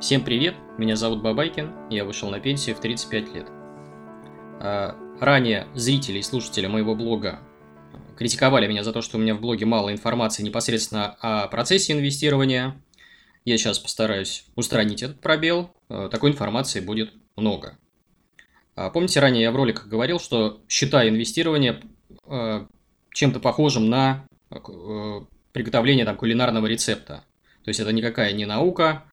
Всем привет, меня зовут Бабайкин, я вышел на пенсию в 35 лет. А, ранее зрители и слушатели моего блога критиковали меня за то, что у меня в блоге мало информации непосредственно о процессе инвестирования. Я сейчас постараюсь устранить этот пробел, а, такой информации будет много. А, помните, ранее я в роликах говорил, что считаю инвестирование чем-то похожим на приготовление там, кулинарного рецепта. То есть это никакая не наука,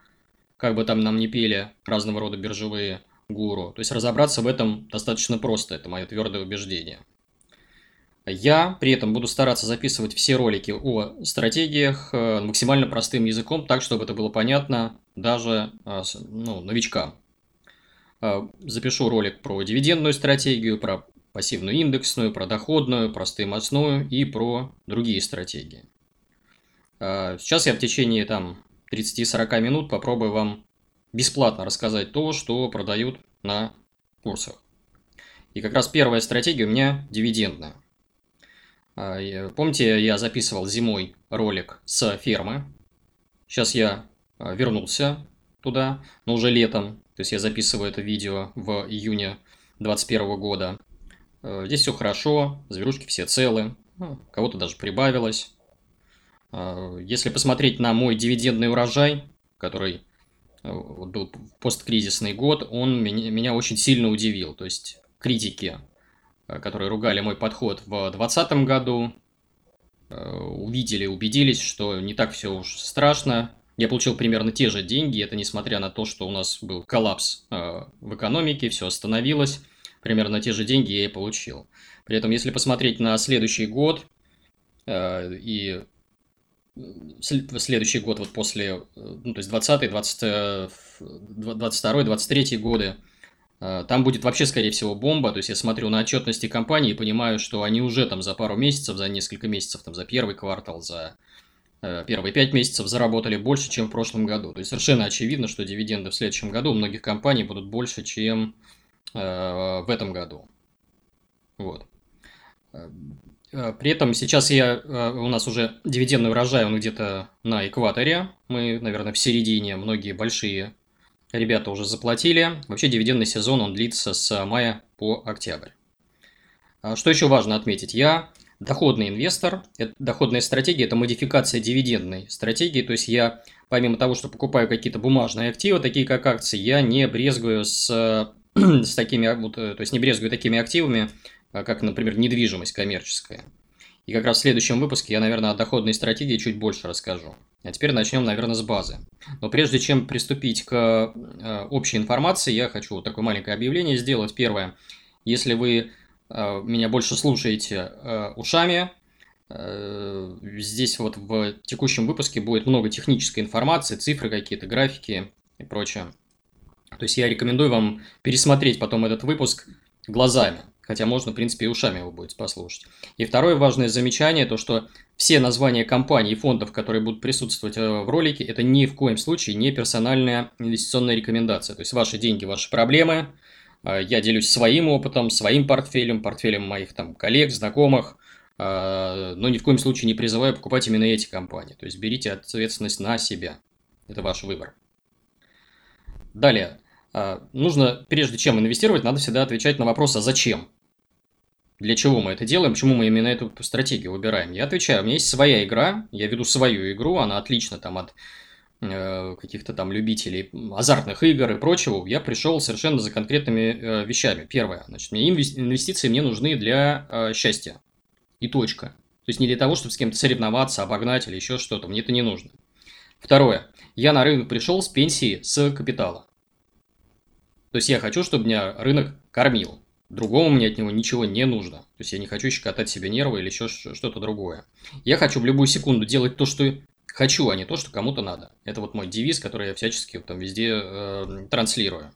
как бы там нам не пели разного рода биржевые гуру. То есть разобраться в этом достаточно просто, это мое твердое убеждение. Я при этом буду стараться записывать все ролики о стратегиях э, максимально простым языком, так, чтобы это было понятно даже э, ну, новичкам. Э, запишу ролик про дивидендную стратегию, про пассивную индексную, про доходную, про стоимостную и про другие стратегии. Сейчас я в течение там 30-40 минут попробую вам бесплатно рассказать то, что продают на курсах. И как раз первая стратегия у меня дивидендная. А, помните, я записывал зимой ролик с фермы. Сейчас я а, вернулся туда, но уже летом. То есть я записываю это видео в июне 2021 года. А, здесь все хорошо, зверушки все целы, ну, кого-то даже прибавилось. А, если посмотреть на мой дивидендный урожай, который э, был посткризисный год, он меня, очень сильно удивил. То есть критики, э, которые ругали мой подход в 2020 году, э, увидели, убедились, что не так все уж страшно. Я получил примерно те же деньги, это несмотря на то, что у нас был коллапс в экономике, все остановилось, примерно те же деньги я и получил. При этом, если посмотреть на следующий год и следующий год, вот после, э, ну, то есть 20 20, 22 23 годы, э, там будет вообще, скорее всего, бомба. То есть я смотрю на отчетности компании и понимаю, что они уже там за пару месяцев, за несколько месяцев, там за первый квартал, за э, первые пять месяцев заработали больше, чем в прошлом году. То есть совершенно очевидно, что дивиденды в следующем году у многих компаний будут больше, чем в этом году. Вот. Э, при этом сейчас я, э, у нас уже дивидендный урожай, он где-то на экваторе. Мы, наверное, в середине. Многие большие ребята уже заплатили. Вообще дивидендный сезон, он длится с мая по октябрь. А что еще важно отметить? Я доходный инвестор. Это, доходная стратегия – это модификация дивидендной стратегии. То есть я, помимо того, что покупаю какие-то бумажные активы, такие как акции, я не брезгую с, с такими, вот, то есть не брезгую такими активами, как, например, недвижимость коммерческая. И как раз в следующем выпуске я, наверное, о доходной стратегии чуть больше расскажу. А теперь начнем, наверное, с базы. Но прежде чем приступить к э, общей информации, я хочу вот такое маленькое объявление сделать. Первое. Если вы э, меня больше слушаете ушами, здесь вот в текущем выпуске будет много технической информации, цифры какие-то, графики и прочее. То есть я рекомендую вам пересмотреть потом этот выпуск глазами. Хотя можно, в принципе, и ушами его будет послушать. И второе важное замечание, то что все названия компаний и фондов, которые будут присутствовать э, в ролике, это ни в коем случае не персональная инвестиционная рекомендация. То есть ваши деньги, ваши проблемы. Э, я делюсь своим опытом, своим портфелем, портфелем моих там коллег, знакомых. Э, но ни в коем случае не призываю покупать именно эти компании. То есть берите ответственность на себя. Это ваш выбор. Далее. Нужно, прежде чем инвестировать, надо всегда отвечать на вопрос, а зачем? Для чего мы это делаем, почему мы именно эту стратегию выбираем. Я отвечаю, у меня есть своя игра, я веду свою игру, она отлична там от э, каких-то там любителей азартных игр и прочего. Я пришел совершенно за конкретными э, вещами. Первое, значит, мне инвестиции мне нужны для э, счастья. И точка. То есть не для того, чтобы с кем-то соревноваться, обогнать или еще что-то. Мне это не нужно. Второе. Я на рынок пришел с пенсии, с капитала. То есть я хочу, чтобы меня рынок кормил. Другому мне от него ничего не нужно. То есть я не хочу щекотать себе нервы или еще что-то другое. Я хочу в любую секунду делать то, что хочу, а не то, что кому-то надо. Это вот мой девиз, который я всячески там везде э, транслирую.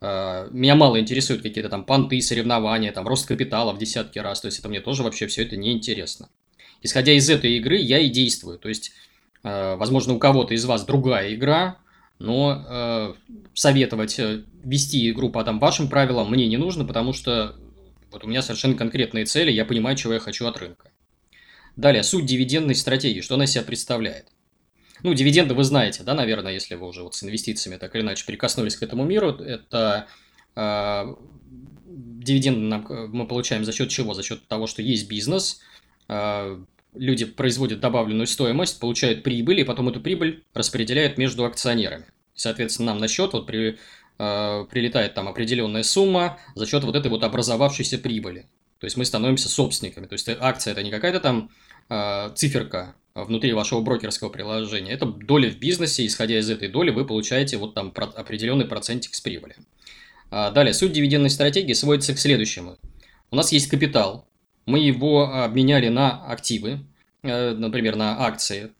Э, меня мало интересуют какие-то там понты, соревнования, там рост капитала в десятки раз. То есть это мне тоже вообще все это неинтересно. Исходя из этой игры я и действую. То есть, э, возможно, у кого-то из вас другая игра, но э, советовать э, вести игру по там, вашим правилам мне не нужно, потому что вот у меня совершенно конкретные цели, я понимаю, чего я хочу от рынка. Далее, суть дивидендной стратегии, что она себя представляет. Ну, дивиденды вы знаете, да, наверное, если вы уже вот с инвестициями так или иначе прикоснулись к этому миру, это э, дивиденды нам, мы получаем за счет чего? За счет того, что есть бизнес, э, люди производят добавленную стоимость, получают прибыль, и потом эту прибыль распределяют между акционерами. Соответственно, нам на счет вот при, э, прилетает там определенная сумма за счет вот этой вот образовавшейся прибыли. То есть мы становимся собственниками. То есть акция это не какая-то там э, циферка внутри вашего брокерского приложения. Это доля в бизнесе, исходя из этой доли вы получаете вот там определенный процентик с прибыли. А далее, суть дивидендной стратегии сводится к следующему. У нас есть капитал, мы его обменяли на активы, э, например, на акции,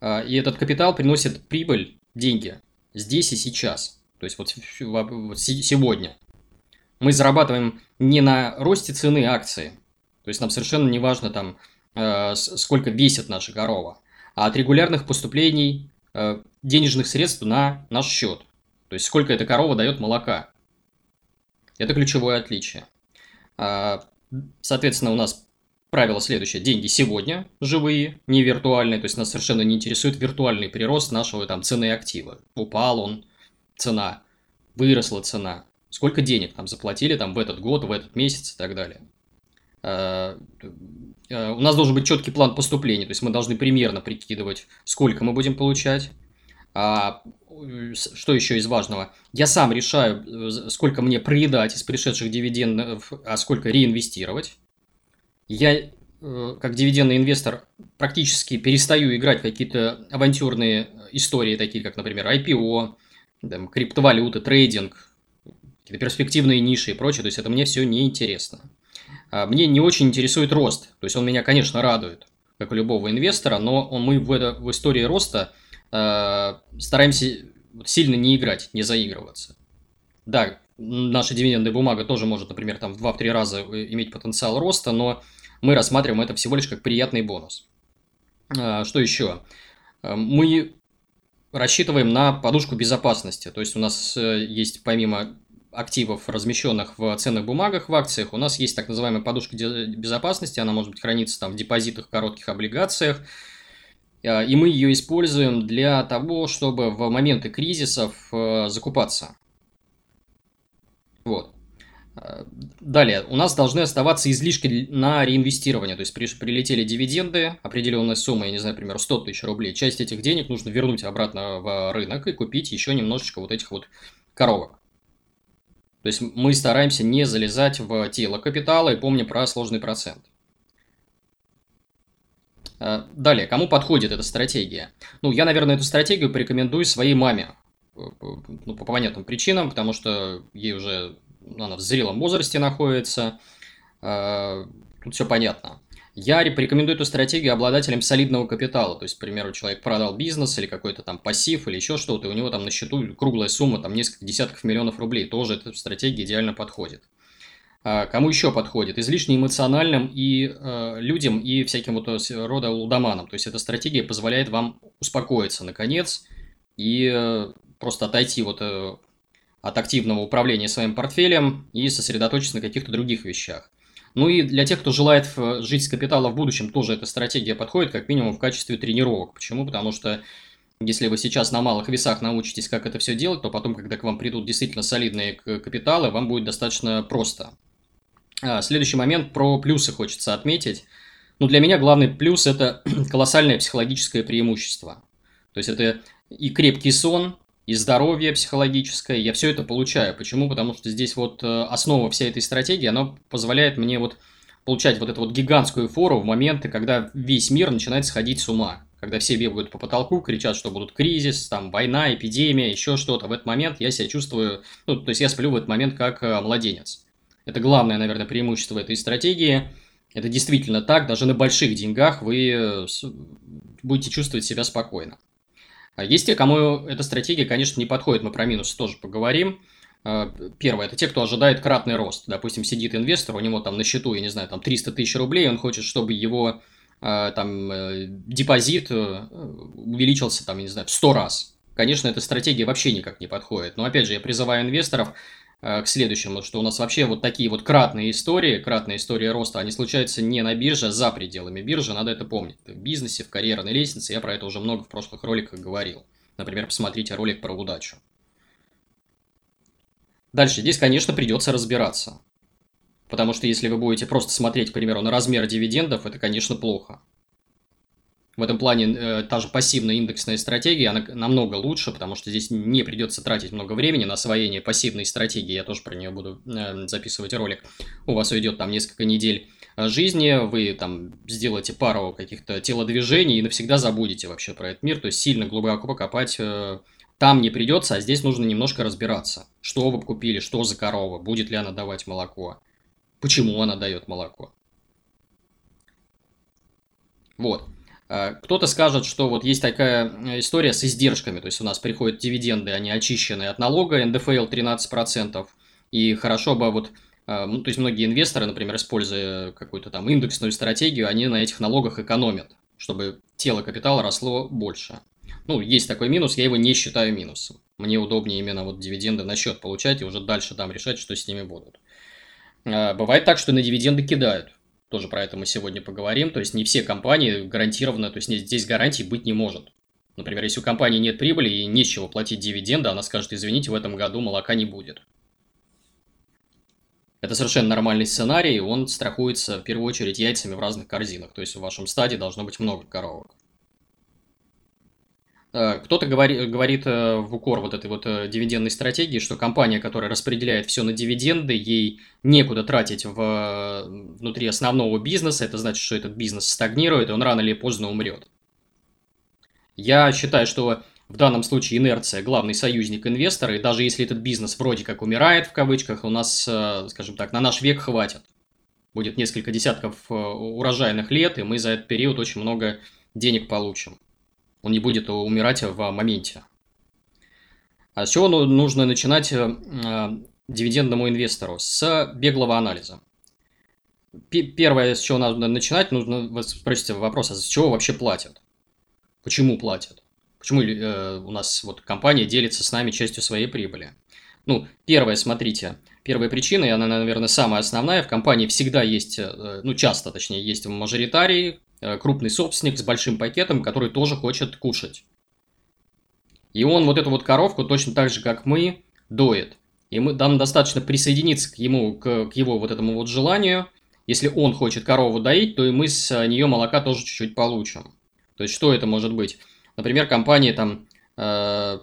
а, и этот капитал приносит прибыль, деньги, здесь и сейчас, то есть вот сегодня. Мы зарабатываем не на росте цены акции, то есть нам совершенно не важно там, э, сколько весит наша корова, а от регулярных поступлений э, денежных средств на наш счет. То есть сколько эта корова дает молока. Это ключевое отличие. А, соответственно, у нас правило следующее. Деньги сегодня живые, не виртуальные. То есть нас совершенно не интересует виртуальный прирост нашего там цены актива. Упал он, цена, выросла цена. Сколько денег там заплатили там в этот год, в этот месяц и так далее. А, а, у нас должен быть четкий план поступления. То есть мы должны примерно прикидывать, сколько мы будем получать. А что еще из важного? Я сам решаю, э, сколько мне проедать из пришедших дивидендов, а сколько реинвестировать. Я, э, как дивидендный инвестор, практически перестаю играть в какие-то авантюрные истории, такие как, например, IPO, там, криптовалюты, трейдинг, какие-то перспективные ниши и прочее. То есть это мне все неинтересно. А мне не очень интересует рост. То есть он меня, конечно, радует, как у любого инвестора, но мы в, это, в истории роста – Э, стараемся сильно не играть, не заигрываться. Да, наша дивидендная бумага тоже может, например, там в 2-3 раза э, иметь потенциал роста, но мы рассматриваем это всего лишь как приятный бонус. Э, что еще? Мы рассчитываем на подушку безопасности. То есть у нас есть помимо активов, размещенных в ценных бумагах, в акциях, у нас есть так называемая подушка безопасности, она может быть храниться там в депозитах, коротких облигациях, а, и мы ее используем для того, чтобы в моменты кризисов э, закупаться. Вот. А, далее, у нас должны оставаться излишки на реинвестирование, то есть при, прилетели дивиденды, определенная сумма, я не знаю, например, 100 тысяч рублей, часть этих денег нужно вернуть обратно в рынок и купить еще немножечко вот этих вот коровок. То есть мы стараемся не залезать в тело капитала и помня про сложный процент. Э, далее, кому подходит эта стратегия? Ну, я, наверное, эту стратегию порекомендую своей маме. Ну, по понятным причинам, потому что ей уже ну, она в зрелом возрасте находится. Э, тут все понятно. Я порекомендую эту стратегию обладателям солидного капитала. То есть, к примеру, человек продал бизнес или какой-то там пассив или еще что-то, и у него там на счету круглая сумма, там несколько десятков миллионов рублей. Тоже эта стратегия идеально подходит. А, кому еще подходит? Излишне эмоциональным и э, людям, и всяким вот рода лудоманам. То есть эта стратегия позволяет вам успокоиться наконец и просто отойти вот э, от активного управления своим портфелем и сосредоточиться на каких-то других вещах. Ну и для тех, кто желает жить с капитала в будущем, тоже эта стратегия подходит, как минимум в качестве тренировок. Почему? Потому что если вы сейчас на малых весах научитесь, как это все делать, то потом, когда к вам придут действительно солидные капиталы, вам будет достаточно просто. А, следующий момент про плюсы хочется отметить. Ну, для меня главный плюс – это колоссальное психологическое преимущество. То есть, это и крепкий сон, и здоровье психологическое. Я все это получаю. Почему? Потому что здесь вот э, основа всей этой стратегии, она позволяет мне вот получать вот эту вот гигантскую фору в моменты, когда весь мир начинает сходить с ума. Когда все бегают по потолку, кричат, что будут кризис, там война, эпидемия, еще что-то. В этот момент я себя чувствую, ну, то есть я сплю в этот момент как э, младенец. Это главное, наверное, преимущество этой стратегии. Это действительно так, даже на больших деньгах вы э, будете чувствовать себя спокойно. А есть те, кому эта стратегия, конечно, не подходит, мы про минусы тоже поговорим. А, первое, это те, кто ожидает кратный рост. Допустим, сидит инвестор, у него там на счету, я не знаю, там 300 тысяч рублей, он хочет, чтобы его а, там э, депозит э, увеличился там, я не знаю, в 100 раз. Конечно, эта стратегия вообще никак не подходит. Но опять же, я призываю инвесторов к следующему, что у нас вообще вот такие вот кратные истории, кратные истории роста, они случаются не на бирже, а за пределами биржи, надо это помнить. В бизнесе, в карьерной лестнице, я про это уже много в прошлых роликах говорил. Например, посмотрите ролик про удачу. Дальше, здесь, конечно, придется разбираться. Потому что если вы будете просто смотреть, к примеру, на размер дивидендов, это, конечно, плохо. В этом плане э, та же пассивная индексная стратегия, она намного лучше, потому что здесь не придется тратить много времени на освоение пассивной стратегии. Я тоже про нее буду э, записывать ролик. У вас уйдет там несколько недель э, жизни, вы там сделаете пару каких-то телодвижений и навсегда забудете вообще про этот мир. То есть сильно глубоко покопать э, там не придется, а здесь нужно немножко разбираться. Что вы купили, что за корова, будет ли она давать молоко, почему она дает молоко. Вот. А, кто-то скажет, что вот есть такая э, история с издержками, то есть у нас приходят дивиденды, они очищенные от налога, НДФЛ 13%, и хорошо бы вот, а, ну, то есть многие инвесторы, например, используя какую-то там индексную стратегию, они на этих налогах экономят, чтобы тело капитала росло больше. Ну, есть такой минус, я его не считаю минусом. Мне удобнее именно вот дивиденды на счет получать и уже дальше там решать, что с ними будут. Бывает так, что на дивиденды кидают. Тоже про это мы сегодня поговорим. То есть не все компании гарантированно, то есть здесь гарантий быть не может. Например, если у компании нет прибыли и нечего платить дивиденды, она скажет, извините, в этом году молока не будет. Это совершенно нормальный сценарий, он страхуется в первую очередь яйцами в разных корзинах. То есть в вашем стаде должно быть много коровок. Э, кто-то говорит, говорит э, в укор вот этой вот э, дивидендной стратегии, что компания, которая распределяет все на дивиденды, ей некуда тратить в, внутри основного бизнеса, это значит, что этот бизнес стагнирует, и он рано или поздно умрет. Я считаю, что в данном случае инерция – главный союзник инвестора, и даже если этот бизнес вроде как умирает, в кавычках, у нас, скажем так, на наш век хватит. Будет несколько десятков урожайных лет, и мы за этот период очень много денег получим. Он не будет умирать в моменте. А с чего ну, нужно начинать э, дивидендному инвестору? С беглого анализа. Первое, с чего надо начинать, нужно вы спросите вопрос, а с чего вообще платят? Почему платят? Почему э, у нас вот компания делится с нами частью своей прибыли? Ну, первое, смотрите, первая причина, и она, наверное, самая основная, в компании всегда есть, э, ну, часто, точнее, есть мажоритарий, Э, крупный собственник с большим пакетом, который тоже хочет кушать. И он вот эту вот коровку точно так же, как мы, доит. И мы, нам достаточно присоединиться к ему, к, к его вот этому вот желанию. Если он хочет корову доить, то и мы с нее молока тоже чуть-чуть получим. То есть, что это может быть? Например, компания там, э,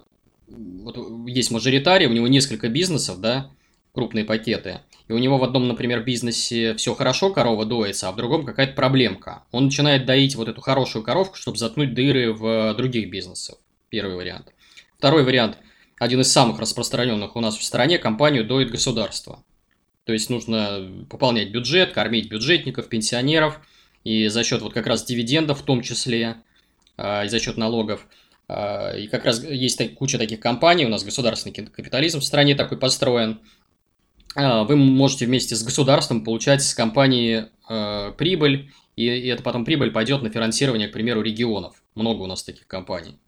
вот есть мажоритарий, у него несколько бизнесов, да, крупные пакеты и у него в одном, например, бизнесе все хорошо, корова доится, а в другом какая-то проблемка. Он начинает доить вот эту хорошую коровку, чтобы заткнуть дыры в других бизнесах. Первый вариант. Второй вариант, один из самых распространенных у нас в стране, компанию доит государство. То есть нужно пополнять бюджет, кормить бюджетников, пенсионеров, и за счет вот как раз дивидендов в том числе, а, и за счет налогов. А, и как раз есть куча таких компаний, у нас государственный капитализм в стране такой построен, вы можете вместе с государством получать с компании э, прибыль, и, и эта потом прибыль пойдет на финансирование, к примеру, регионов. Много у нас таких компаний.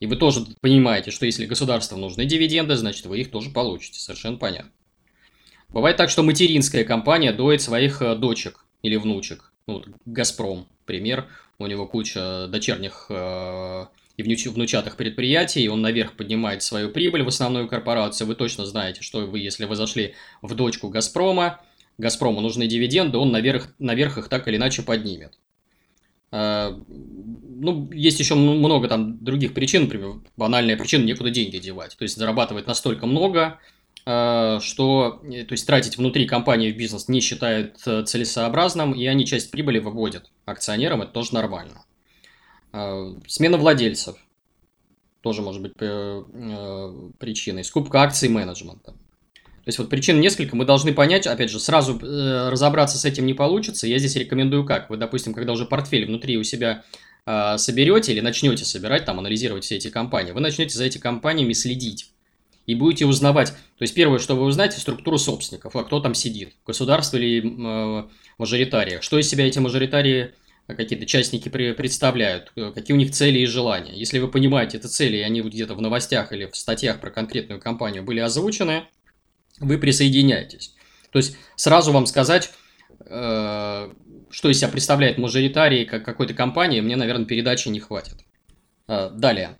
И вы тоже понимаете, что если государству нужны дивиденды, значит вы их тоже получите. Совершенно понятно. Бывает так, что материнская компания доит своих э, дочек или внучек. Ну, вот Газпром, пример. У него куча дочерних э, и внучатых предприятий, он наверх поднимает свою прибыль в основную корпорацию. Вы точно знаете, что вы, если вы зашли в дочку Газпрома, Газпрому нужны дивиденды, он наверх, наверх их так или иначе поднимет. А, ну, есть еще много там других причин, например, банальная причина, некуда деньги девать. То есть зарабатывает настолько много, а, что э, то есть тратить внутри компании в бизнес не считают э, целесообразным, и они часть прибыли выводят акционерам, это тоже нормально. А, смена владельцев тоже может быть э, э, причиной. Скупка акций менеджмента. То есть вот причин несколько, мы должны понять, опять же, сразу э, разобраться с этим не получится. Я здесь рекомендую как. Вы, допустим, когда уже портфель внутри у себя а, соберете или начнете собирать, там, анализировать все эти компании, вы начнете за эти компаниями следить. И будете узнавать, то есть первое, что вы узнаете, структуру собственников, а кто там сидит, государство или э, мажоритария, что из себя эти мажоритарии какие-то частники представляют, э, какие у них цели и желания. Если вы понимаете эти цели, и они где-то в новостях или в статьях про конкретную компанию были озвучены, вы присоединяетесь. То есть сразу вам сказать, э, что из себя представляет мажоритарий как какой-то компании, мне, наверное, передачи не хватит. Э, далее.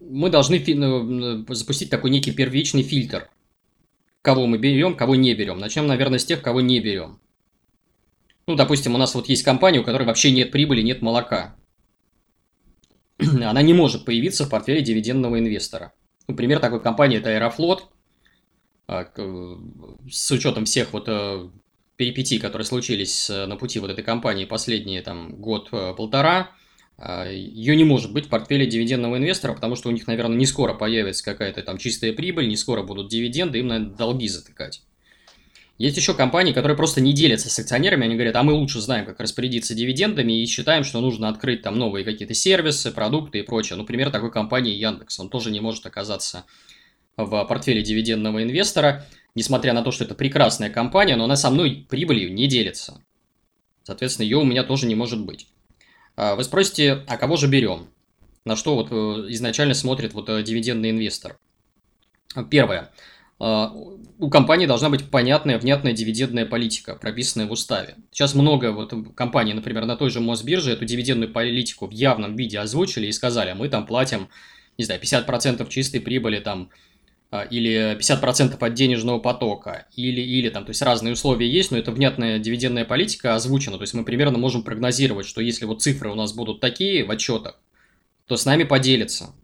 Мы должны ну, запустить такой некий первичный фильтр. Кого мы берем, кого не берем. Начнем, наверное, с тех, кого не берем. Ну, допустим, у нас вот есть компания, у которой вообще нет прибыли, нет молока. Она не может появиться в портфеле дивидендного инвестора. Ну, пример такой компании – это Аэрофлот. А, с учетом всех вот э, перипетий, которые случились э, на пути вот этой компании последние там год-полтора, а, ее не может быть в портфеле дивидендного инвестора, потому что у них, наверное, не скоро появится какая-то там чистая прибыль, не скоро будут дивиденды, им надо долги затыкать. Есть еще компании, которые просто не делятся с акционерами, они говорят, а мы лучше знаем, как распорядиться дивидендами и считаем, что нужно открыть там новые какие-то сервисы, продукты и прочее. Например, такой компании Яндекс, он тоже не может оказаться в портфеле дивидендного инвестора, несмотря на то, что это прекрасная компания, но она со мной прибылью не делится. Соответственно, ее у меня тоже не может быть. А, вы спросите, а кого же берем? На что вот э, изначально смотрит вот э, дивидендный инвестор? Первое. А, у компании должна быть понятная, внятная дивидендная политика, прописанная в уставе. Сейчас много вот компаний, например, на той же Мосбирже эту дивидендную политику в явном виде озвучили и сказали, «А мы там платим, не знаю, 50% чистой прибыли там, а, или 50% от денежного потока, или, или там, то есть разные условия есть, но это внятная дивидендная политика озвучена, то есть мы примерно можем прогнозировать, что если вот цифры у нас будут такие в отчетах, то с нами поделятся.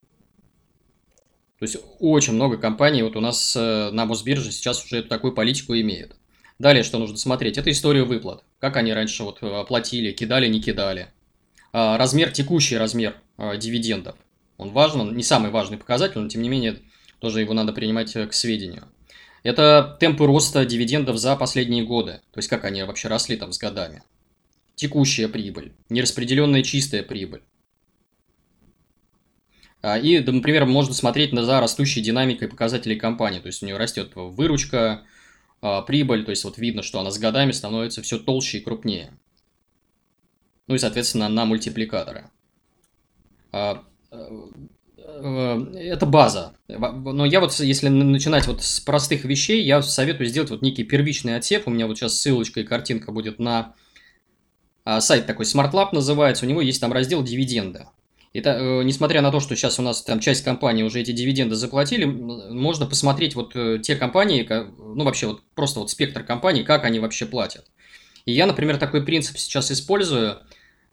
То есть очень много компаний вот у нас э, на Мосбирже сейчас уже такую политику имеют. Далее, что нужно смотреть, это история выплат. Как они раньше вот оплатили, кидали, не кидали. А, размер, текущий размер а, дивидендов. Он важен, он не самый важный показатель, но тем не менее тоже его надо принимать э, к сведению. Это темпы роста дивидендов за последние годы. То есть как они вообще росли там с годами. Текущая прибыль, нераспределенная чистая прибыль. А, и, например, можно смотреть за растущей динамикой показателей компании. То есть у нее растет выручка, а, прибыль, то есть вот видно, что она с годами становится все толще и крупнее. Ну и, соответственно, на мультипликаторы. А, э, это база. Но я вот, если начинать вот с простых вещей, я советую сделать вот некий первичный отсев. У меня вот сейчас ссылочка и картинка будет на сайт такой Smart Lab называется. У него есть там раздел дивиденды. Это, э, несмотря на то, что сейчас у нас там часть компаний уже эти дивиденды заплатили, можно посмотреть вот э, те компании, ну вообще вот просто вот спектр компаний, как они вообще платят. И я, например, такой принцип сейчас использую.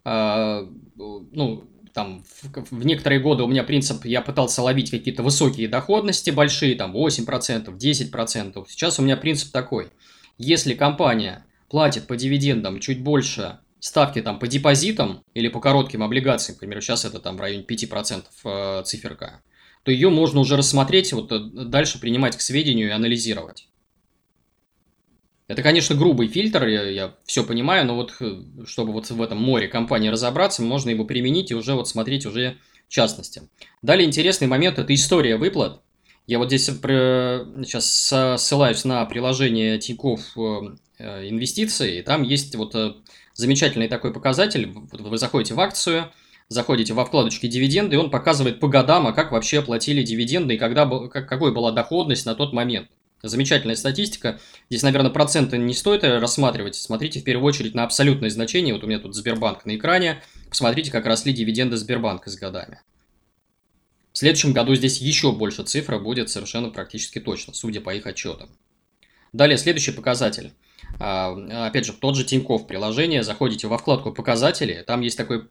Э, ну, там, в, в некоторые годы у меня принцип, я пытался ловить какие-то высокие доходности большие, там 8%, 10%. Сейчас у меня принцип такой. Если компания платит по дивидендам чуть больше ставки там по депозитам или по коротким облигациям, к примеру, сейчас это там в районе 5% э, циферка, то ее можно уже рассмотреть, вот э, дальше принимать к сведению и анализировать. Это, конечно, грубый фильтр, я, я все понимаю, но вот э, чтобы вот в этом море компании разобраться, можно его применить и уже вот смотреть уже в частности. Далее интересный момент – это история выплат. Я вот здесь сейчас ссылаюсь на приложение Тинькофф инвестиции, и там есть вот замечательный такой показатель. Вы заходите в акцию, заходите во вкладочки дивиденды, и он показывает по годам, а как вообще оплатили дивиденды и когда, как, какой была доходность на тот момент. Замечательная статистика. Здесь, наверное, проценты не стоит рассматривать. Смотрите в первую очередь на абсолютное значение. Вот у меня тут Сбербанк на экране. Посмотрите, как росли дивиденды Сбербанка с годами. В следующем году здесь еще больше цифра будет совершенно практически точно, судя по их отчетам. Далее, следующий показатель – а, опять же, тот же Тинькофф приложение, заходите во вкладку «Показатели», там есть такой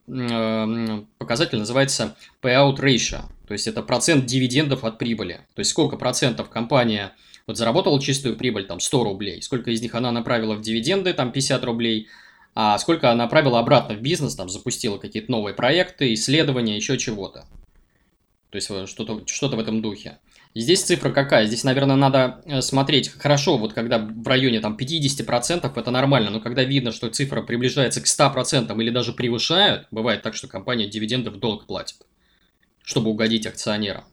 показатель, называется Payout Ratio, то есть это процент дивидендов от прибыли, то есть сколько процентов компания вот заработала чистую прибыль, там 100 рублей, сколько из них она направила в дивиденды, там 50 рублей, а сколько она направила обратно в бизнес, там запустила какие-то новые проекты, исследования, еще чего-то. То есть что-то что в этом духе. Здесь цифра какая? Здесь, наверное, надо э, смотреть хорошо, вот когда в районе там 50% это нормально, но когда видно, что цифра приближается к 100% или даже превышают, бывает так, что компания дивиденды в долг платит, чтобы угодить акционерам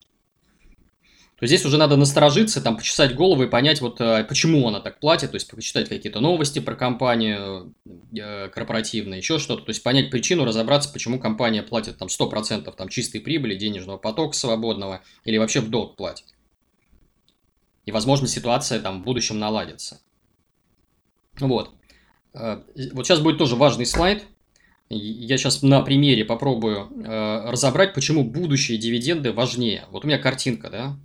то здесь уже надо насторожиться, там, почесать голову и понять, вот э, почему она так платит, то есть почитать какие-то новости про компанию э, корпоративные, еще что-то, то есть понять причину, разобраться, почему компания платит там 100% там, чистой прибыли, денежного потока свободного, или вообще в долг платит. И, возможно, ситуация там в будущем наладится. Вот. Э, вот сейчас будет тоже важный слайд. Я сейчас на примере попробую э, разобрать, почему будущие дивиденды важнее. Вот у меня картинка, да?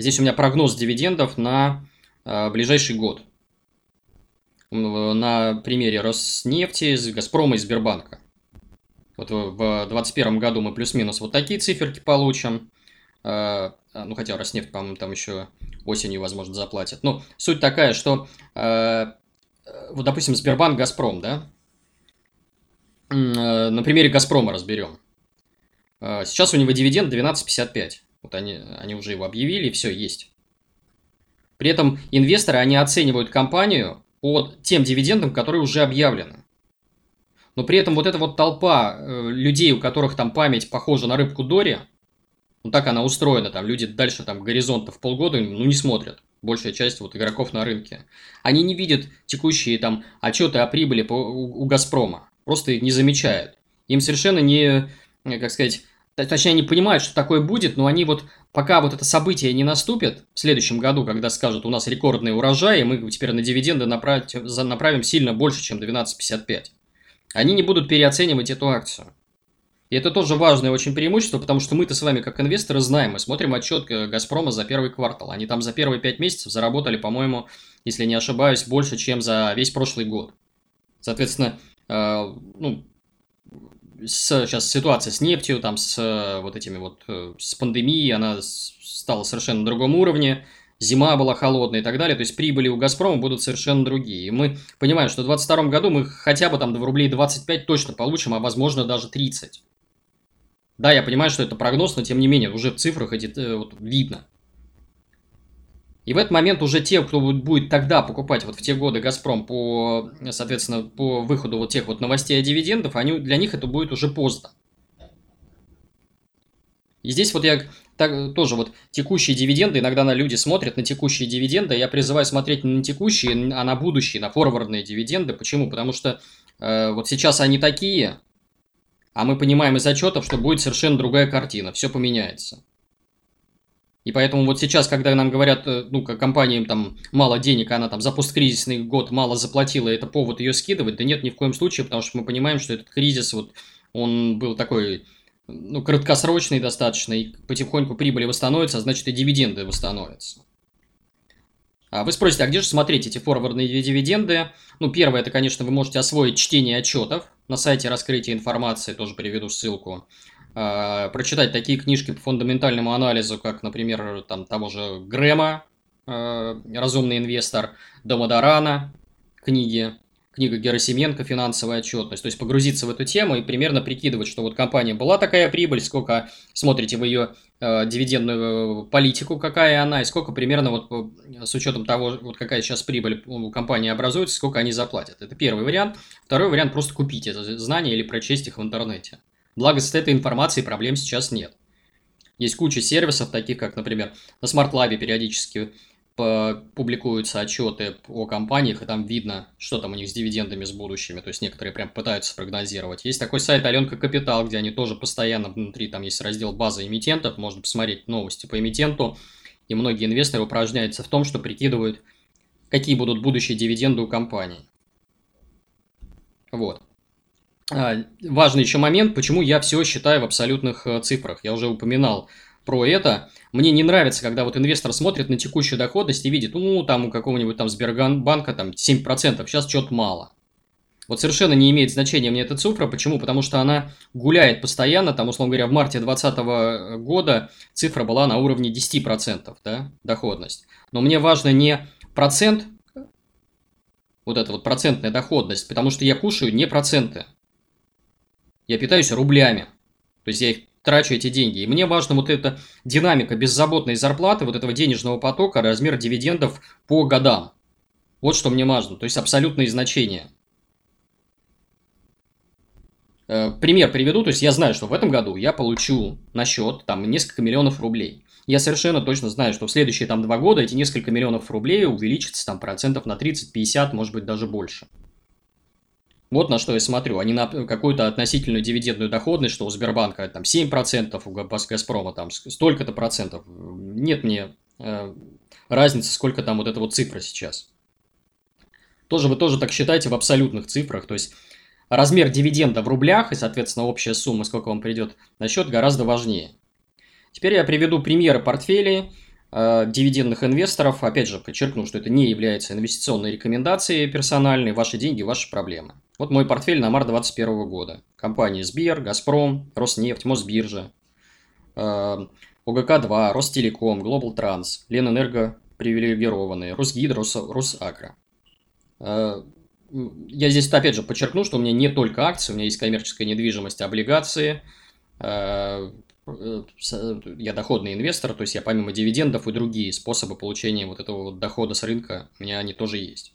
Здесь у меня прогноз дивидендов на э, ближайший год. На примере Роснефти, Газпрома и Сбербанка. Вот в 2021 году мы плюс-минус вот такие циферки получим. Ну, хотя Роснефть, по-моему, там еще осенью, возможно, заплатят. Но суть такая, что Э, вот, допустим, Сбербанк, Газпром, да? Э, на примере Газпрома разберем. Э, сейчас у него дивиденд 12,55. Вот они, они уже его объявили, все есть. При этом инвесторы, они оценивают компанию по тем дивидендам, которые уже объявлены. Но при этом вот эта вот толпа людей, у которых там память похожа на рыбку Дори, ну так она устроена, там люди дальше там горизонтов полгода, ну не смотрят большая часть вот игроков на рынке. Они не видят текущие там отчеты о прибыли по, у, у Газпрома, просто не замечают. Им совершенно не, э, как сказать, точнее, они понимают, что такое будет, но они вот пока вот это событие не наступит в следующем году, когда скажут, у нас рекордный урожай, и мы теперь на дивиденды направим, направим сильно больше, чем 12,55, они не будут переоценивать эту акцию. И это тоже важное очень преимущество, потому что мы-то с вами, как инвесторы, знаем, мы смотрим отчет э, «Газпрома» за первый квартал. Они там за первые пять месяцев заработали, по-моему, если не ошибаюсь, больше, чем за весь прошлый год. Соответственно, э, ну, с, сейчас ситуация с нефтью, там, с э, вот этими вот, э, с пандемией, она стала совершенно на другом уровне, зима была холодная и так далее, то есть прибыли у «Газпрома» будут совершенно другие. И мы понимаем, что в 2022 году мы хотя бы там в рублей 25 точно получим, а возможно даже 30. Да, я понимаю, что это прогноз, но тем не менее, уже в цифрах эти, э, вот, видно. И в этот момент уже те, кто будет тогда покупать вот в те годы «Газпром» по, соответственно, по выходу вот тех вот новостей о дивидендах, они, для них это будет уже поздно. И здесь вот я так, тоже вот текущие дивиденды, иногда на люди смотрят на текущие дивиденды, я призываю смотреть не на текущие, а на будущие, на форвардные дивиденды. Почему? Потому что э, вот сейчас они такие, а мы понимаем из отчетов, что будет совершенно другая картина, все поменяется. И поэтому вот сейчас, когда нам говорят, э, ну, компаниям там мало денег, она там за посткризисный год мало заплатила, это повод ее скидывать, да нет, ни в коем случае, потому что мы понимаем, что этот кризис, вот, он был такой, ну, краткосрочный достаточно, и потихоньку прибыли восстановятся, а значит и дивиденды восстановятся. А вы спросите, а где же смотреть эти форвардные дивиденды? Ну, первое, это, конечно, вы можете освоить чтение отчетов. На сайте раскрытия информации тоже приведу ссылку. А, прочитать такие книжки по фундаментальному анализу, как, например, там, того же Грэма, а, «Разумный инвестор», Домодорана, книги книга Герасименко «Финансовая отчетность». То есть погрузиться в эту тему и примерно прикидывать, что вот компания была такая прибыль, сколько смотрите в ее э, дивидендную политику, какая она, и сколько примерно вот э, с учетом того, вот какая сейчас прибыль у компании образуется, сколько они заплатят. Это первый вариант. Второй вариант – просто купить это знания или прочесть их в интернете. Благо с этой информацией проблем сейчас нет. Есть куча сервисов, таких как, например, на Smart Lab периодически публикуются отчеты о компаниях, и там видно, что там у них с дивидендами, с будущими. То есть некоторые прям пытаются прогнозировать. Есть такой сайт Аленка Капитал, где они тоже постоянно внутри, там есть раздел базы эмитентов, можно посмотреть новости по эмитенту. И многие инвесторы упражняются в том, что прикидывают, какие будут будущие дивиденды у компании. Вот. А, важный еще момент, почему я все считаю в абсолютных э, цифрах. Я уже упоминал про это. Мне не нравится, когда вот инвестор смотрит на текущую доходность и видит, ну, там у какого-нибудь там Сбербанка там 7%, сейчас что-то мало. Вот совершенно не имеет значения мне эта цифра. Почему? Потому что она гуляет постоянно. Там, условно говоря, в марте 2020 года цифра была на уровне 10%, да, доходность. Но мне важно не процент, вот эта вот процентная доходность, потому что я кушаю не проценты. Я питаюсь рублями. То есть я их трачу эти деньги. И мне важна вот эта динамика беззаботной зарплаты, вот этого денежного потока, размер дивидендов по годам. Вот что мне важно, то есть абсолютные значения. Э, пример приведу, то есть я знаю, что в этом году я получу на счет там несколько миллионов рублей. Я совершенно точно знаю, что в следующие там два года эти несколько миллионов рублей увеличатся там процентов на 30-50, может быть даже больше. Вот на что я смотрю, а не на какую-то относительную дивидендную доходность, что у Сбербанка там 7%, у Газпрома там столько-то процентов. Нет мне э, разница, сколько там вот эта вот цифра сейчас. Тоже вы тоже так считаете в абсолютных цифрах, то есть размер дивиденда в рублях и, соответственно, общая сумма, сколько вам придет на счет, гораздо важнее. Теперь я приведу примеры портфелей э, дивидендных инвесторов. Опять же, подчеркну, что это не является инвестиционной рекомендацией персональной. Ваши деньги – ваши проблемы. Вот мой портфель на март 2021 года. Компании Сбер, Газпром, Роснефть, Мосбиржа, э, ОГК-2, Ростелеком, Глобал Транс, Ленэнерго привилегированные, Росгидро, Рос, Росагро. Э, я здесь опять же подчеркну, что у меня не только акции, у меня есть коммерческая недвижимость, облигации, э, я доходный инвестор, то есть я помимо дивидендов и другие способы получения вот этого вот дохода с рынка, у меня они тоже есть.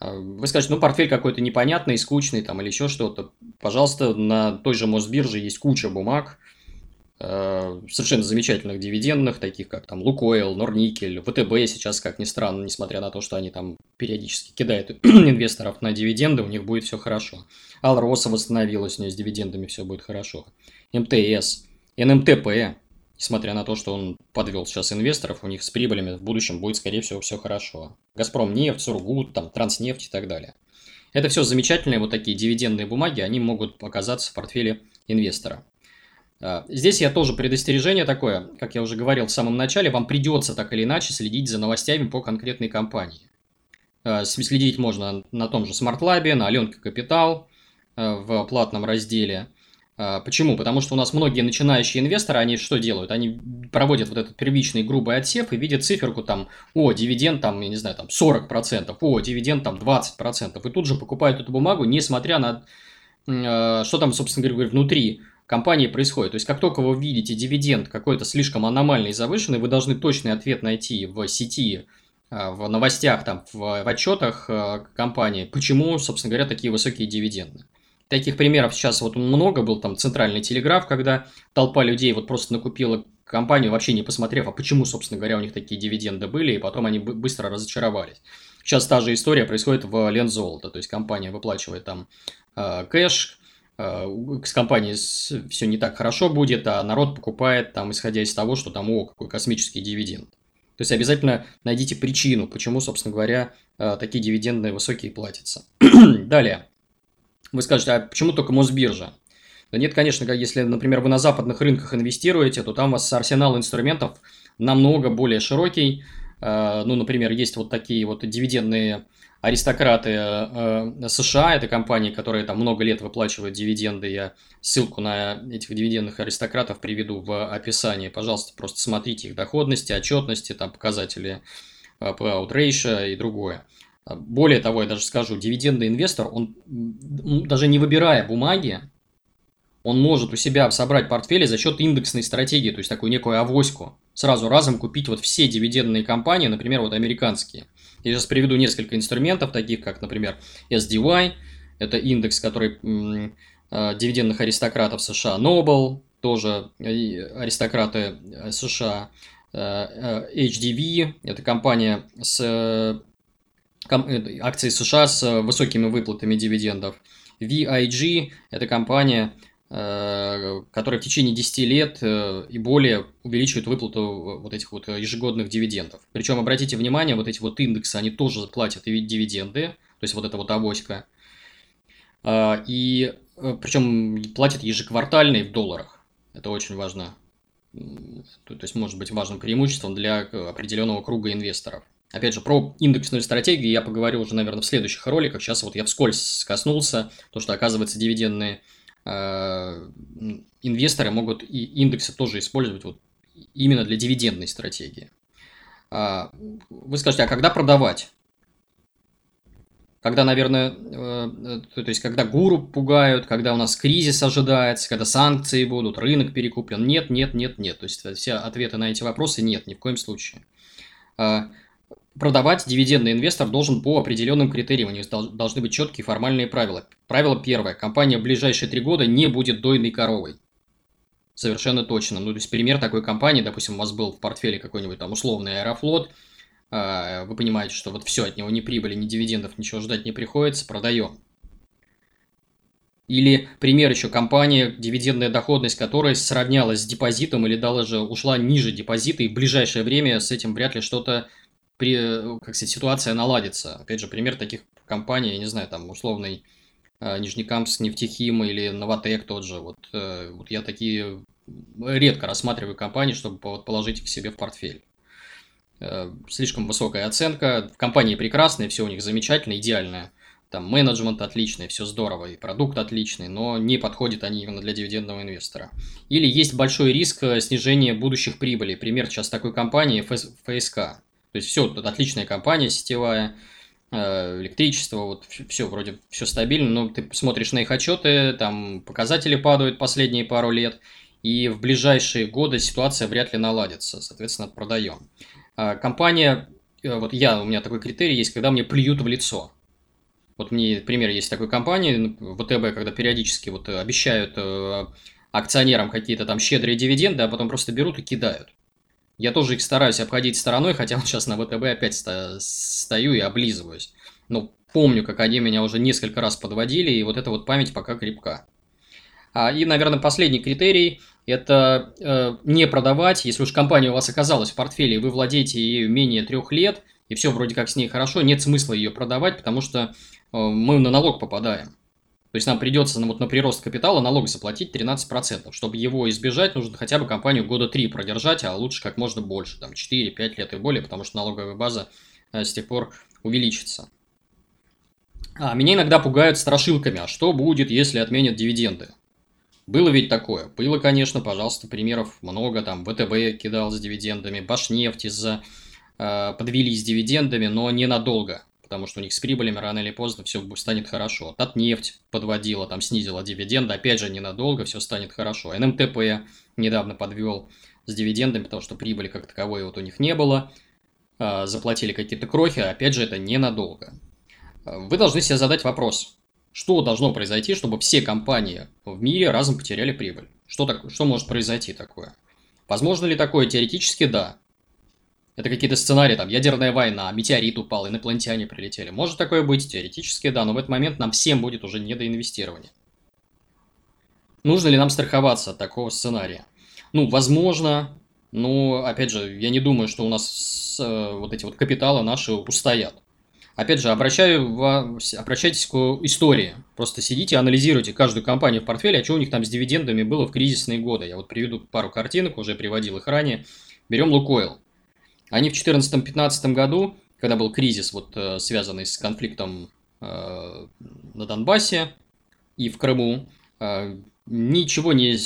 Вы скажете, ну портфель какой-то непонятный, скучный там или еще что-то. Пожалуйста, на той же Мосбирже есть куча бумаг, Э, совершенно замечательных дивидендных, таких как там Лукойл, Норникель, ВТБ сейчас, как ни странно, несмотря на то, что они там периодически кидают инвесторов на дивиденды, у них будет все хорошо. Алроса восстановилась, у нее с дивидендами все будет хорошо. МТС, НМТП, несмотря на то, что он подвел сейчас инвесторов, у них с прибылями в будущем будет, скорее всего, все хорошо. Газпром нефть, Сургут, там, Транснефть и так далее. Это все замечательные вот такие дивидендные бумаги, они могут оказаться в портфеле инвестора. А, здесь я тоже предостережение такое, как я уже говорил в самом начале, вам придется так или иначе следить за новостями по конкретной компании. А, следить можно на том же Smart Lab, на Аленке Капитал а, в платном разделе. Почему? Потому что у нас многие начинающие инвесторы, они что делают? Они проводят вот этот первичный грубый отсев и видят циферку там, о, дивиденд там, я не знаю, там 40%, о, дивиденд там 20%. И тут же покупают эту бумагу, несмотря на, что там, собственно говоря, внутри компании происходит. То есть, как только вы видите дивиденд какой-то слишком аномальный и завышенный, вы должны точный ответ найти в сети, а, в новостях, там, в, в отчетах а, компании, почему, собственно говоря, такие высокие дивиденды. Таких примеров сейчас вот много был, там, центральный телеграф, когда толпа людей вот просто накупила компанию, вообще не посмотрев, а почему, собственно говоря, у них такие дивиденды были, и потом они быстро разочаровались. Сейчас та же история происходит в Лензолото, то есть компания выплачивает там э, кэш, Э, с компанией все не так хорошо будет, а народ покупает там, исходя из того, что там, о, какой космический дивиденд. То есть обязательно найдите причину, почему, собственно говоря, э, такие дивиденды высокие платятся. Далее. Вы скажете, а почему только Мосбиржа? Да нет, конечно, если, например, вы на западных рынках инвестируете, то там у вас арсенал инструментов намного более широкий. Э, ну, например, есть вот такие вот дивидендные аристократы э, США, это компании, которые там много лет выплачивают дивиденды. Я ссылку на этих дивидендных аристократов приведу в описании. Пожалуйста, просто смотрите их доходности, отчетности, там показатели э, payout ratio и другое. Более того, я даже скажу, дивидендный инвестор, он даже не выбирая бумаги, он может у себя собрать портфели за счет индексной стратегии, то есть такую некую авоську. Сразу разом купить вот все дивидендные компании, например, вот американские. Я сейчас приведу несколько инструментов, таких как, например, SDY, это индекс, который э, дивидендных аристократов США, Noble, тоже аристократы э, США, э, HDV, это компания с акции США с высокими выплатами дивидендов. VIG – это компания, Э, которые в течение 10 лет э, и более увеличивают выплату вот этих вот ежегодных дивидендов. Причем, обратите внимание, вот эти вот индексы, они тоже платят дивиденды, то есть вот эта вот авоська. А, и э, причем платят ежеквартальные в долларах. Это очень важно. То есть может быть важным преимуществом для определенного круга инвесторов. Опять же, про индексную стратегию я поговорю уже, наверное, в следующих роликах. Сейчас вот я вскользь коснулся, то, что, оказывается, дивидендные Э, инвесторы могут и индексы тоже использовать вот именно для дивидендной стратегии. А, вы скажете, а когда продавать? Когда, наверное, э, то есть, когда гуру пугают, когда у нас кризис ожидается, когда санкции будут, рынок перекуплен. Нет, нет, нет, нет. То есть, все ответы на эти вопросы нет, ни в коем случае. Продавать дивидендный инвестор должен по определенным критериям. У них должны быть четкие формальные правила. Правило первое. Компания в ближайшие три года не будет дойной коровой. Совершенно точно. Ну, то есть, пример такой компании, допустим, у вас был в портфеле какой-нибудь там условный аэрофлот, а, вы понимаете, что вот все, от него ни прибыли, ни дивидендов, ничего ждать не приходится, продаем. Или пример еще компания, дивидендная доходность которой сравнялась с депозитом или даже ушла ниже депозита, и в ближайшее время с этим вряд ли что-то, при, как сказать, ситуация наладится. Опять же, пример таких компаний, я не знаю, там условный э, Нижнекамск, Нефтехим или Новотек тот же. Вот, э, вот я такие редко рассматриваю компании, чтобы положить их себе в портфель. Э, слишком высокая оценка, компании прекрасные, все у них замечательно, идеальное – там менеджмент отличный, все здорово, и продукт отличный, но не подходят они именно для дивидендного инвестора. Или есть большой риск снижения будущих прибылей. Пример сейчас такой компании ФСК. То есть все, отличная компания сетевая, э, электричество, вот все вроде все стабильно, но ты смотришь на их отчеты, там показатели падают последние пару лет, и в ближайшие годы ситуация вряд ли наладится, соответственно, продаем. А компания, э, вот я, у меня такой критерий есть, когда мне плюют в лицо. Вот мне пример есть такой компании, ВТБ, когда периодически вот э, обещают акционерам какие-то там щедрые дивиденды, а потом просто берут и кидают. Я тоже их стараюсь обходить стороной, хотя вот сейчас на ВТБ опять стою и облизываюсь. Но помню, как они меня уже несколько раз подводили, и вот эта вот память пока крепка. А, и, наверное, последний критерий – это э, не продавать, если уж компания у вас оказалась в портфеле, и вы владеете ею менее трех лет, и все вроде как с ней хорошо, нет смысла ее продавать, потому что Э, мы на налог попадаем. То есть нам придется вот на прирост капитала налог заплатить 13%. Чтобы его избежать, нужно хотя бы компанию года 3 продержать, а лучше как можно больше, там 4-5 лет и более, потому что налоговая база э, с тех пор увеличится. А, меня иногда пугают страшилками, а что будет, если отменят дивиденды? Было ведь такое. Было, конечно, пожалуйста, примеров много. Там ВТБ кидал с дивидендами, Башнефть из-за э, подвели с дивидендами, но ненадолго потому что у них с прибылями рано или поздно все станет хорошо. Татнефть подводила, там снизила дивиденды, опять же ненадолго все станет хорошо. НМТП недавно подвел с дивидендами, потому что прибыли как таковой вот у них не было. А, заплатили какие-то крохи, опять же это ненадолго. А, вы должны себе задать вопрос, что должно произойти, чтобы все компании в мире разом потеряли прибыль? Что, так, что может произойти такое? Возможно ли такое? Теоретически да. Это какие-то сценарии, там, ядерная война, метеорит упал, инопланетяне прилетели. Может такое быть, теоретически, да, но в этот момент нам всем будет уже не до инвестирования. Нужно ли нам страховаться от такого сценария? Ну, возможно, но, опять же, я не думаю, что у нас э, вот эти вот капиталы наши устоят. Опять же, обращаю вас, обращайтесь к истории. Просто сидите, анализируйте каждую компанию в портфеле, а что у них там с дивидендами было в кризисные годы. Я вот приведу пару картинок, уже приводил их ранее. Берем Лукойл. Они в 2014-2015 году, когда был кризис, вот, э, связанный с конфликтом э, на Донбассе и в Крыму, э, ничего не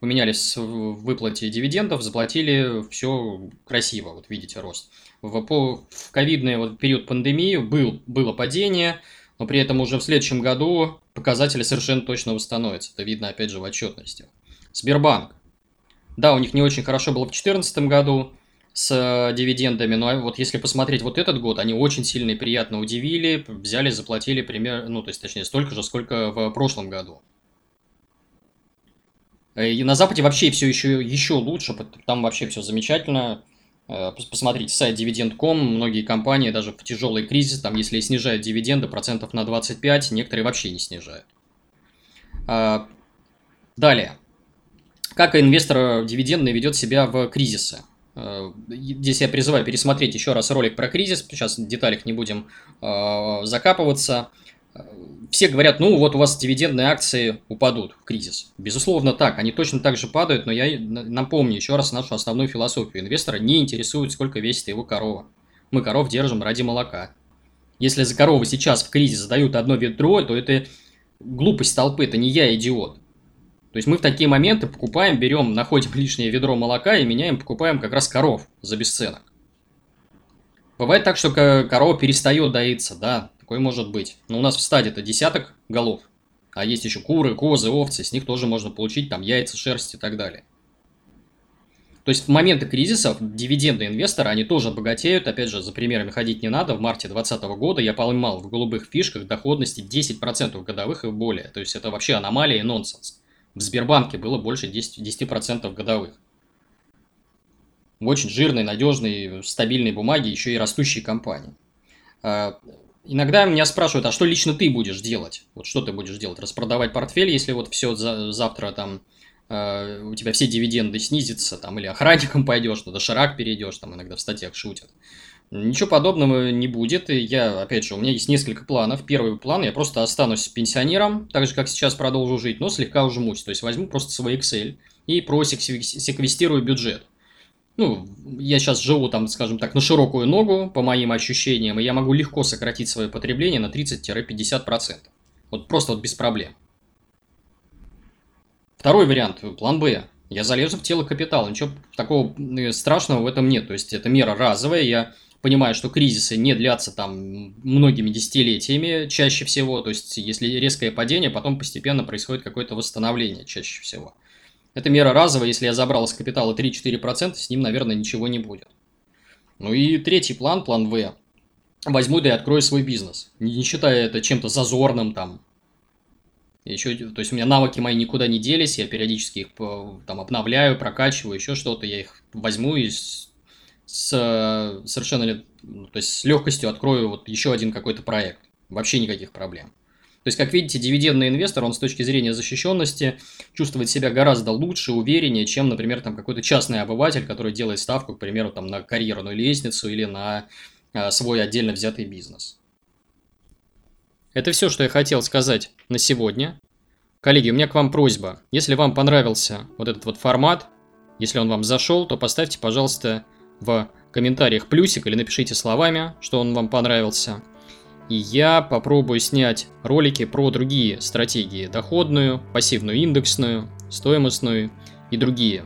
поменялись в выплате дивидендов, заплатили все красиво, вот видите рост. В, в ковидный вот период пандемии был, было падение, но при этом уже в следующем году показатели совершенно точно восстановятся. Это видно опять же в отчетности. Сбербанк. Да, у них не очень хорошо было в 2014 году, с э, дивидендами. Но вот если посмотреть вот этот год, они очень сильно и приятно удивили, взяли, заплатили пример, ну, то есть, точнее, столько же, сколько в прошлом году. Э, и на Западе вообще все еще, еще лучше, там вообще все замечательно. Э, посмотрите, сайт Dividend.com, многие компании даже в тяжелый кризис, там если снижают дивиденды процентов на 25, некоторые вообще не снижают. Далее. Как инвестор дивидендный ведет себя в кризисы? Э, здесь я призываю пересмотреть еще раз ролик про кризис, сейчас в деталях не будем э, закапываться. Все говорят, ну вот у вас дивидендные акции упадут в кризис. Безусловно так, они точно так же падают, но я напомню еще раз нашу основную философию. Инвестора не интересует, сколько весит его корова. Мы коров держим ради молока. Если за коровы сейчас в кризис задают одно ведро, то это глупость толпы, это не я идиот. То есть мы в такие моменты покупаем, берем, находим лишнее ведро молока и меняем, покупаем как раз коров за бесценок. Бывает так, что корова перестает доиться, да, такое может быть. Но у нас в стаде это десяток голов. А есть еще куры, козы, овцы, с них тоже можно получить там яйца, шерсть и так далее. То есть в моменты кризисов дивиденды инвестора, они тоже богатеют. Опять же, за примерами ходить не надо. В марте 2020 года я поймал в голубых фишках доходности 10% годовых и более. То есть это вообще аномалия и нонсенс. В Сбербанке было больше 10%, 10% годовых. В очень жирной, надежной, стабильной бумаге еще и растущей компании. А, Иногда меня спрашивают, а что лично ты будешь делать? Вот что ты будешь делать? Распродавать портфель, если вот все за, завтра там э, у тебя все дивиденды снизятся, там, или охранником пойдешь, на доширак перейдешь, там иногда в статьях шутят. Ничего подобного не будет. И я, опять же, у меня есть несколько планов. Первый план, я просто останусь пенсионером, так же, как сейчас продолжу жить, но слегка ужмусь. То есть возьму просто свой Excel и просеквестирую бюджет ну, я сейчас живу там, скажем так, на широкую ногу, по моим ощущениям, и я могу легко сократить свое потребление на 30-50%. Вот просто вот без проблем. Второй вариант, план Б. Я залезу в тело капитала. Ничего такого э, страшного в этом нет. То есть, это мера разовая. Я понимаю, что кризисы не длятся там многими десятилетиями чаще всего. То есть, если резкое падение, потом постепенно происходит какое-то восстановление чаще всего. Это мера разовая, если я забрал из капитала 3-4%, с ним, наверное, ничего не будет. Ну и третий план, план В. Возьму да и открою свой бизнес. Не считая это чем-то зазорным там. Еще, то есть у меня навыки мои никуда не делись, я периодически их там обновляю, прокачиваю, еще что-то, я их возьму и с, с совершенно, то есть с легкостью открою вот еще один какой-то проект. Вообще никаких проблем. То есть, как видите, дивидендный инвестор, он с точки зрения защищенности чувствует себя гораздо лучше, увереннее, чем, например, там какой-то частный обыватель, который делает ставку, к примеру, там, на карьерную лестницу или на э, свой отдельно взятый бизнес. Это все, что я хотел сказать на сегодня. Коллеги, у меня к вам просьба. Если вам понравился вот этот вот формат, если он вам зашел, то поставьте, пожалуйста, в комментариях плюсик или напишите словами, что он вам понравился – и я попробую снять ролики про другие стратегии. Доходную, пассивную индексную, стоимостную и другие.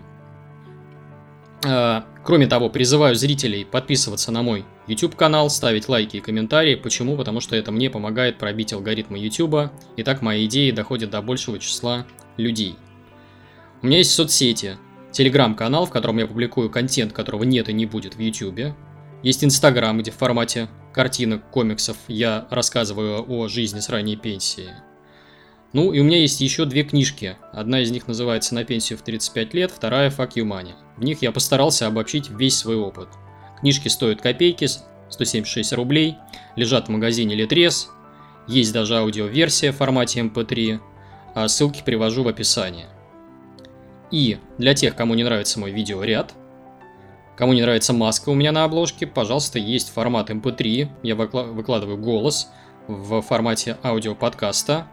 А, кроме того, призываю зрителей подписываться на мой YouTube канал, ставить лайки и комментарии. Почему? Потому что это мне помогает пробить алгоритмы YouTube, и так мои идеи доходят до большего числа людей. У меня есть соцсети, телеграм-канал, в котором я публикую контент, которого нет и не будет в YouTube. Есть Инстаграм, где в формате картинок, комиксов я рассказываю о жизни с ранней пенсии. Ну и у меня есть еще две книжки. Одна из них называется «На пенсию в 35 лет», вторая «Fuck you money». В них я постарался обобщить весь свой опыт. Книжки стоят копейки, 176 рублей, лежат в магазине Литрес, есть даже аудиоверсия в формате MP3, эм а ссылки привожу в описании. И для тех, кому не нравится мой видеоряд, Кому не нравится маска у меня на обложке, пожалуйста, есть формат MP3. Эм Я выкладываю голос в формате аудиоподкаста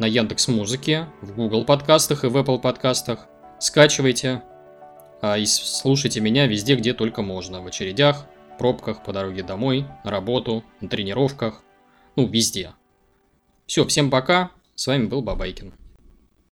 на Яндекс Музыке, в Google подкастах и в Apple подкастах. Скачивайте а, и слушайте меня везде, где только можно. В очередях, пробках, по дороге домой, на работу, на тренировках. Ну, везде. Все, всем пока. С вами был Бабайкин.